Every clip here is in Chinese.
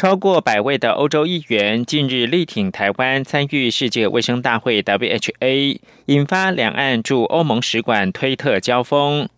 超过百位的欧洲议员近日力挺台湾参与世界卫生大会 （WHA），引发两岸驻欧盟使馆推特交锋。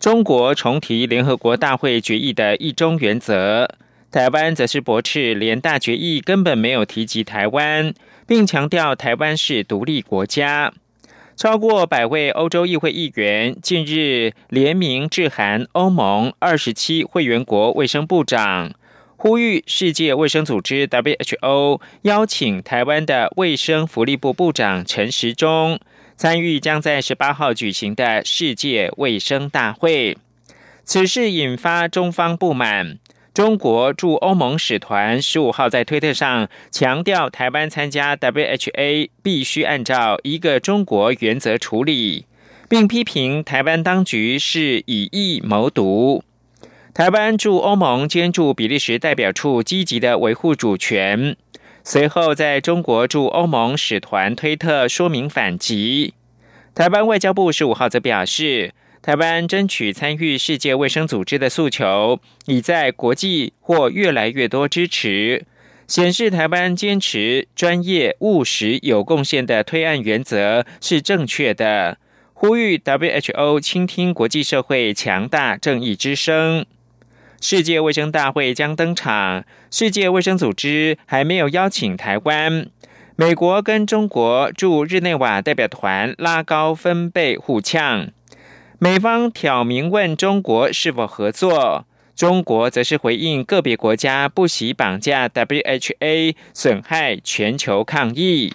中国重提联合国大会决议的一中原则，台湾则是驳斥联大决议根本没有提及台湾，并强调台湾是独立国家。超过百位欧洲议会议员近日联名致函欧盟二十七会员国卫生部长。呼吁世界卫生组织 （WHO） 邀请台湾的卫生福利部部长陈时中参与将在十八号举行的世界卫生大会。此事引发中方不满。中国驻欧盟使团十五号在推特上强调，台湾参加 WHA 必须按照一个中国原则处理，并批评台湾当局是以意谋独。台湾驻欧盟兼驻比利时代表处积极的维护主权，随后在中国驻欧盟使团推特说明反击。台湾外交部十五号则表示，台湾争取参与世界卫生组织的诉求，已在国际获越来越多支持，显示台湾坚持专业、务实、有贡献的推案原则是正确的，呼吁 WHO 倾听国际社会强大正义之声。世界卫生大会将登场，世界卫生组织还没有邀请台湾。美国跟中国驻日内瓦代表团拉高分贝互呛，美方挑明问中国是否合作，中国则是回应个别国家不惜绑架 WHA，损害全球抗疫。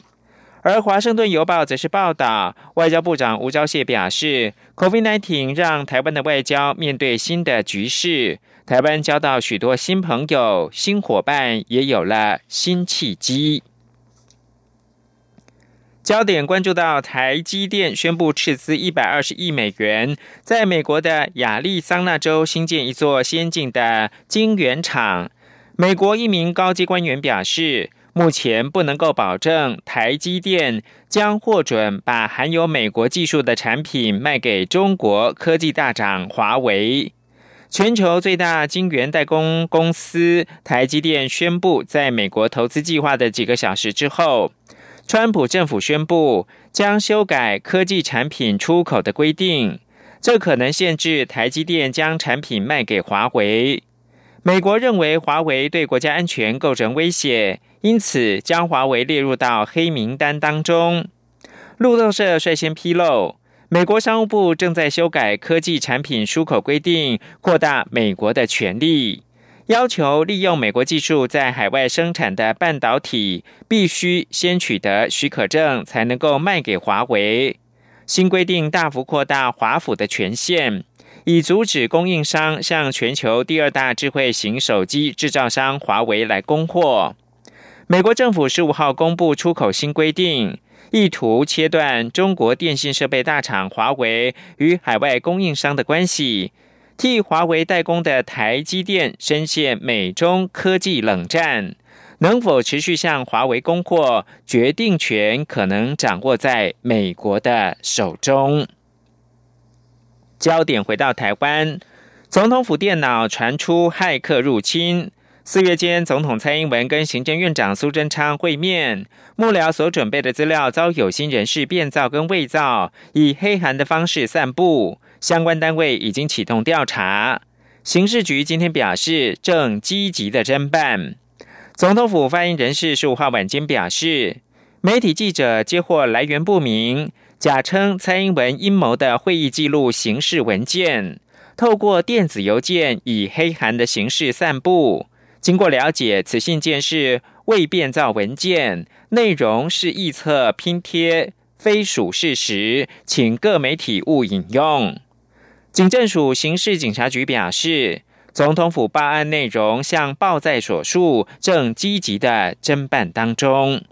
而华盛顿邮报则是报道，外交部长吴钊燮表示，COVID-19 让台湾的外交面对新的局势。台湾交到许多新朋友、新伙伴，也有了新契机。焦点关注到台积电宣布斥资一百二十亿美元，在美国的亚利桑那州新建一座先进的晶圆厂。美国一名高级官员表示，目前不能够保证台积电将获准把含有美国技术的产品卖给中国科技大厂华为。全球最大晶圆代工公司台积电宣布，在美国投资计划的几个小时之后，川普政府宣布将修改科技产品出口的规定，这可能限制台积电将产品卖给华为。美国认为华为对国家安全构成威胁，因此将华为列入到黑名单当中。路透社率先披露。美国商务部正在修改科技产品出口规定，扩大美国的权利，要求利用美国技术在海外生产的半导体必须先取得许可证，才能够卖给华为。新规定大幅扩大华府的权限，以阻止供应商向全球第二大智慧型手机制造商华为来供货。美国政府十五号公布出口新规定。意图切断中国电信设备大厂华为与海外供应商的关系，替华为代工的台积电深陷美中科技冷战，能否持续向华为供货，决定权可能掌握在美国的手中。焦点回到台湾，总统府电脑传出骇客入侵。四月间，总统蔡英文跟行政院长苏贞昌会面，幕僚所准备的资料遭有心人士变造跟伪造，以黑函的方式散布。相关单位已经启动调查。刑事局今天表示，正积极的侦办。总统府发言人士十五号晚间表示，媒体记者接获来源不明、假称蔡英文阴谋的会议记录形式文件，透过电子邮件以黑函的形式散布。经过了解，此信件是未变造文件，内容是臆测拼贴，非属事实，请各媒体勿引用。警政署刑事警察局表示，总统府报案内容像报在所述，正积极的侦办当中。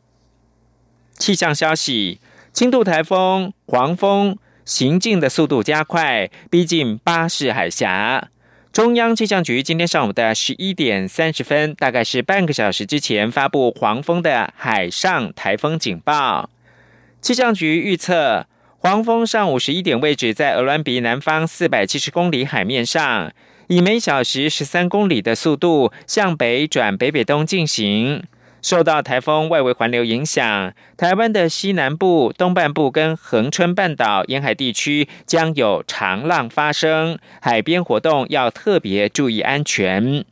气象消息：轻度台风黄蜂行进的速度加快，逼近巴士海峡。中央气象局今天上午的十一点三十分，大概是半个小时之前发布黄蜂的海上台风警报。气象局预测，黄蜂上午十一点位置在鹅銮比南方四百七十公里海面上，以每小时十三公里的速度向北转北北东进行。受到台风外围环流影响，台湾的西南部、东半部跟恒春半岛沿海地区将有长浪发生，海边活动要特别注意安全。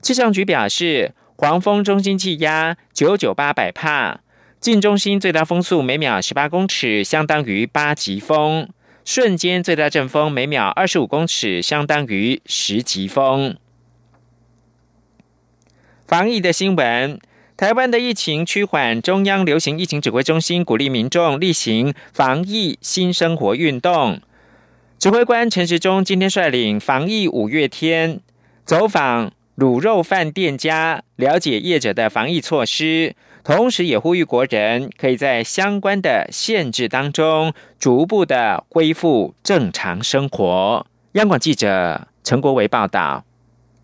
气象局表示，黄风中心气压九九八百帕，近中心最大风速每秒十八公尺，相当于八级风；瞬间最大阵风每秒二十五公尺，相当于十级风。防疫的新闻。台湾的疫情趋缓，中央流行疫情指挥中心鼓励民众例行防疫新生活运动。指挥官陈时中今天率领防疫五月天走访卤肉饭店家，了解业者的防疫措施，同时也呼吁国人可以在相关的限制当中逐步的恢复正常生活。央广记者陈国维报道。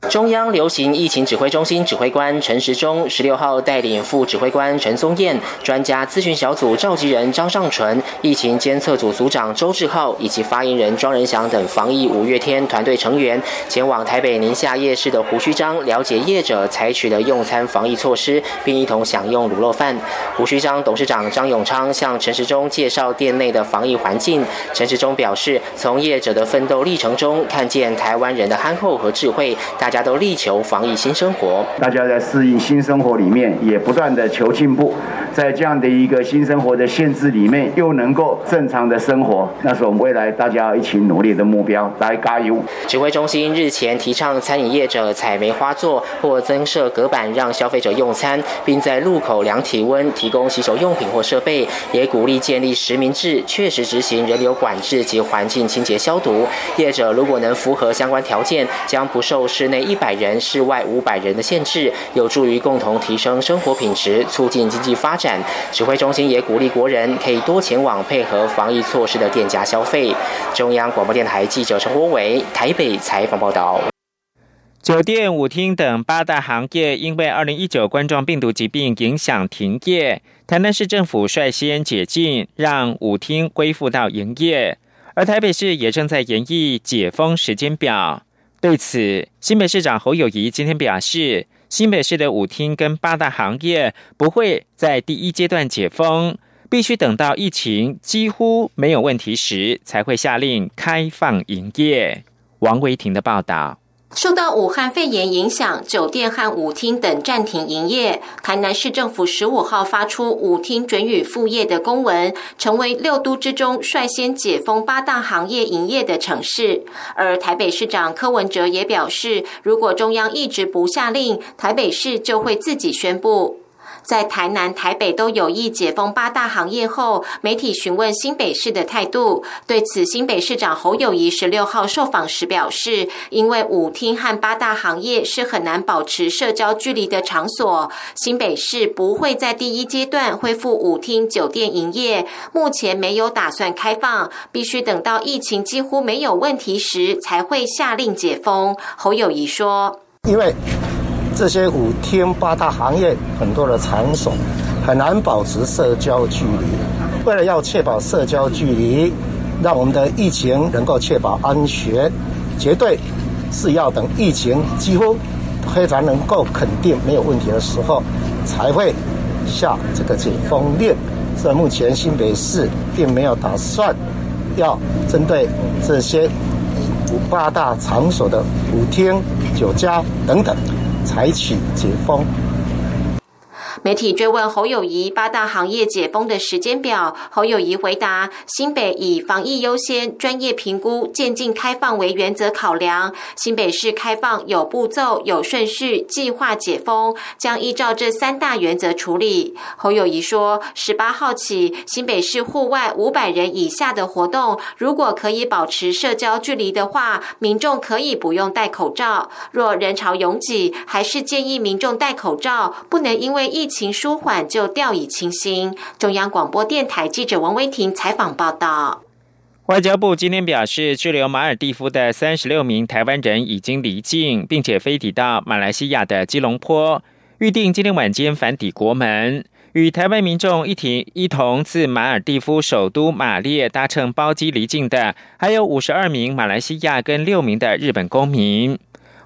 中央流行疫情指挥中心指挥官陈时中十六号带领副指挥官陈宗彦、专家咨询小组召集人张尚纯、疫情监测组组长周志浩以及发言人庄仁祥等防疫五月天团队成员，前往台北宁夏夜市的胡须章，了解业者采取的用餐防疫措施，并一同享用卤肉饭。胡须章董事长张永昌向陈时中介绍店内的防疫环境。陈时中表示，从业者的奋斗历程中，看见台湾人的憨厚和智慧。大大家都力求防疫新生活，大家在适应新生活里面也不断的求进步，在这样的一个新生活的限制里面，又能够正常的生活，那是我们未来大家一起努力的目标。来加油！指挥中心日前提倡餐饮业者采梅花座或增设隔板，让消费者用餐，并在路口量体温、提供洗手用品或设备，也鼓励建立实名制，确实执行人流管制及环境清洁消毒。业者如果能符合相关条件，将不受室内。一百人，室外五百人的限制，有助于共同提升生活品质，促进经济发展。展指挥中心也鼓励国人可以多前往配合防疫措施的店家消费。中央广播电台记者陈国伟台北采访报道。酒店、舞厅等八大行业因为二零一九冠状病毒疾病影响停业，台南市政府率先解禁，让舞厅恢复到营业，而台北市也正在研议解封时间表。对此，新北市长侯友谊今天表示，新北市的舞厅跟八大行业不会在第一阶段解封，必须等到疫情几乎没有问题时，才会下令开放营业。王维婷的报道。受到武汉肺炎影响，酒店和舞厅等暂停营业。台南市政府十五号发出舞厅准予复业的公文，成为六都之中率先解封八大行业营业的城市。而台北市长柯文哲也表示，如果中央一直不下令，台北市就会自己宣布。在台南、台北都有意解封八大行业后，媒体询问新北市的态度。对此，新北市长侯友谊十六号受访时表示，因为舞厅和八大行业是很难保持社交距离的场所，新北市不会在第一阶段恢复舞厅、酒店营业，目前没有打算开放，必须等到疫情几乎没有问题时才会下令解封。侯友谊说：“因为。”这些五天八大行业很多的场所很难保持社交距离。为了要确保社交距离，让我们的疫情能够确保安全，绝对是要等疫情几乎非常能够肯定没有问题的时候，才会下这个解封令。所以目前新北市并没有打算要针对这些八大场所的舞厅、酒家等等。采取解封。媒体追问侯友谊八大行业解封的时间表，侯友谊回答：新北以防疫优先、专业评估、渐进开放为原则考量。新北市开放有步骤、有顺序，计划解封将依照这三大原则处理。侯友谊说：十八号起，新北市户外五百人以下的活动，如果可以保持社交距离的话，民众可以不用戴口罩。若人潮拥挤，还是建议民众戴口罩，不能因为疫情舒缓就掉以轻心。中央广播电台记者王威婷采访报道。外交部今天表示，滞留马尔蒂夫的三十六名台湾人已经离境，并且飞抵到马来西亚的吉隆坡，预定今天晚间返抵国门。与台湾民众一起一同自马尔蒂夫首都马列搭乘包机离境的，还有五十二名马来西亚跟六名的日本公民。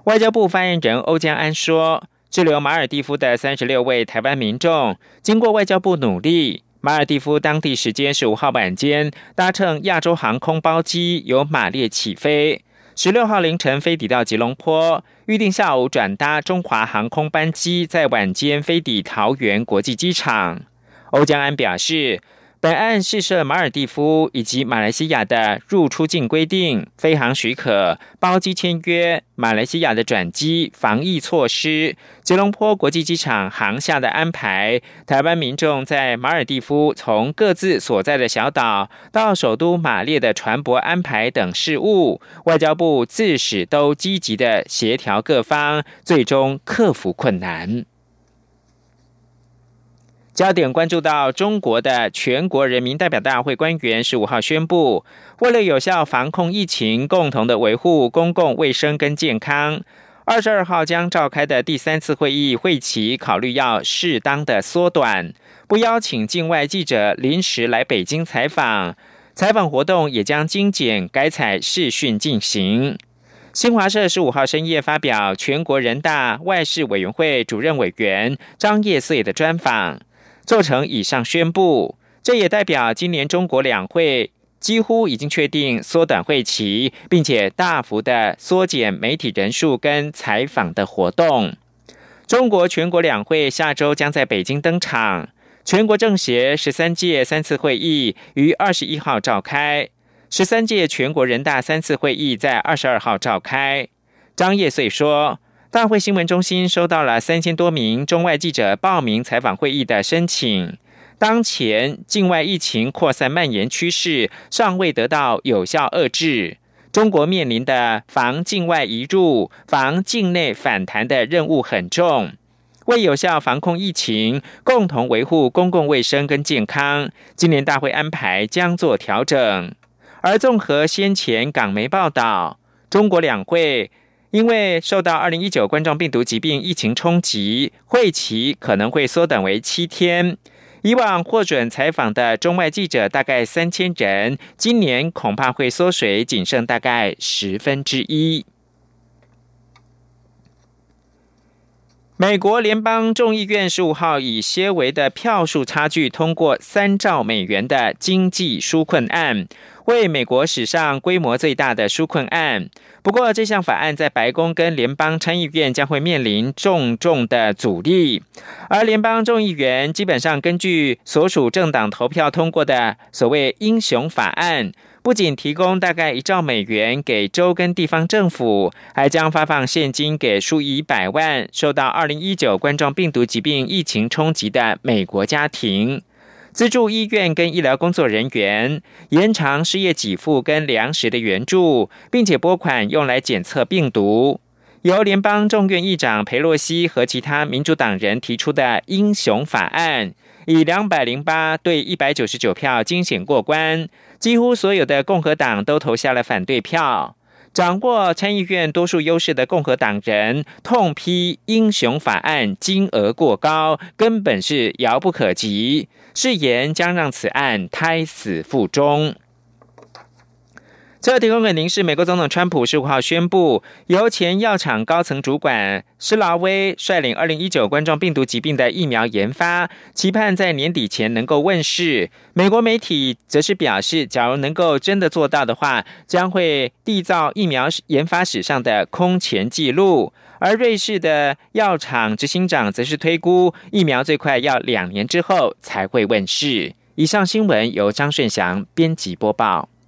外交部发言人欧江安说，滞留马尔蒂夫的三十六位台湾民众，经过外交部努力。马尔蒂夫当地时间十五号晚间，搭乘亚洲航空包机由马列起飞，十六号凌晨飞抵到吉隆坡，预定下午转搭中华航空班机，在晚间飞抵桃园国际机场。欧江安表示。本案试涉马尔蒂夫以及马来西亚的入出境规定、飞航许可、包机签约、马来西亚的转机防疫措施、吉隆坡国际机场航下的安排、台湾民众在马尔蒂夫从各自所在的小岛到首都马列的船舶安排等事务，外交部自始都积极的协调各方，最终克服困难。焦点关注到中国的全国人民代表大会官员十五号宣布，为了有效防控疫情，共同的维护公共卫生跟健康，二十二号将召开的第三次会议会期考虑要适当的缩短，不邀请境外记者临时来北京采访，采访活动也将精简改采视讯进行。新华社十五号深夜发表全国人大外事委员会主任委员张业遂的专访。做成以上宣布，这也代表今年中国两会几乎已经确定缩短会期，并且大幅的缩减媒体人数跟采访的活动。中国全国两会下周将在北京登场，全国政协十三届三次会议于二十一号召开，十三届全国人大三次会议在二十二号召开。张业遂说。大会新闻中心收到了三千多名中外记者报名采访会议的申请。当前境外疫情扩散蔓延趋势尚未得到有效遏制，中国面临的防境外移入、防境内反弹的任务很重。为有效防控疫情，共同维护公共卫生跟健康，今年大会安排将做调整。而综合先前港媒报道，中国两会。因为受到二零一九冠状病毒疾病疫情冲击，会期可能会缩短为七天。以往获准采访的中外记者大概三千人，今年恐怕会缩水，仅剩大概十分之一。美国联邦众议院十五号以些微的票数差距通过三兆美元的经济纾困案。为美国史上规模最大的纾困案。不过，这项法案在白宫跟联邦参议院将会面临重重的阻力。而联邦众议员基本上根据所属政党投票通过的所谓“英雄法案”，不仅提供大概一兆美元给州跟地方政府，还将发放现金给数以百万受到二零一九冠状病毒疾病疫情冲击的美国家庭。资助医院跟医疗工作人员，延长失业给付跟粮食的援助，并且拨款用来检测病毒。由联邦众院议长佩洛西和其他民主党人提出的“英雄法案”，以两百零八对一百九十九票惊险过关，几乎所有的共和党都投下了反对票。掌握参议院多数优势的共和党人痛批英雄法案金额过高，根本是遥不可及，誓言将让此案胎死腹中。最后提供给您是美国总统川普十五号宣布，由前药厂高层主管施拉威率领二零一九冠状病毒疾病的疫苗研发，期盼在年底前能够问世。美国媒体则是表示，假如能够真的做到的话，将会缔造疫苗研发史上的空前纪录。而瑞士的药厂执行长则是推估，疫苗最快要两年之后才会问世。以上新闻由张顺祥编辑播报。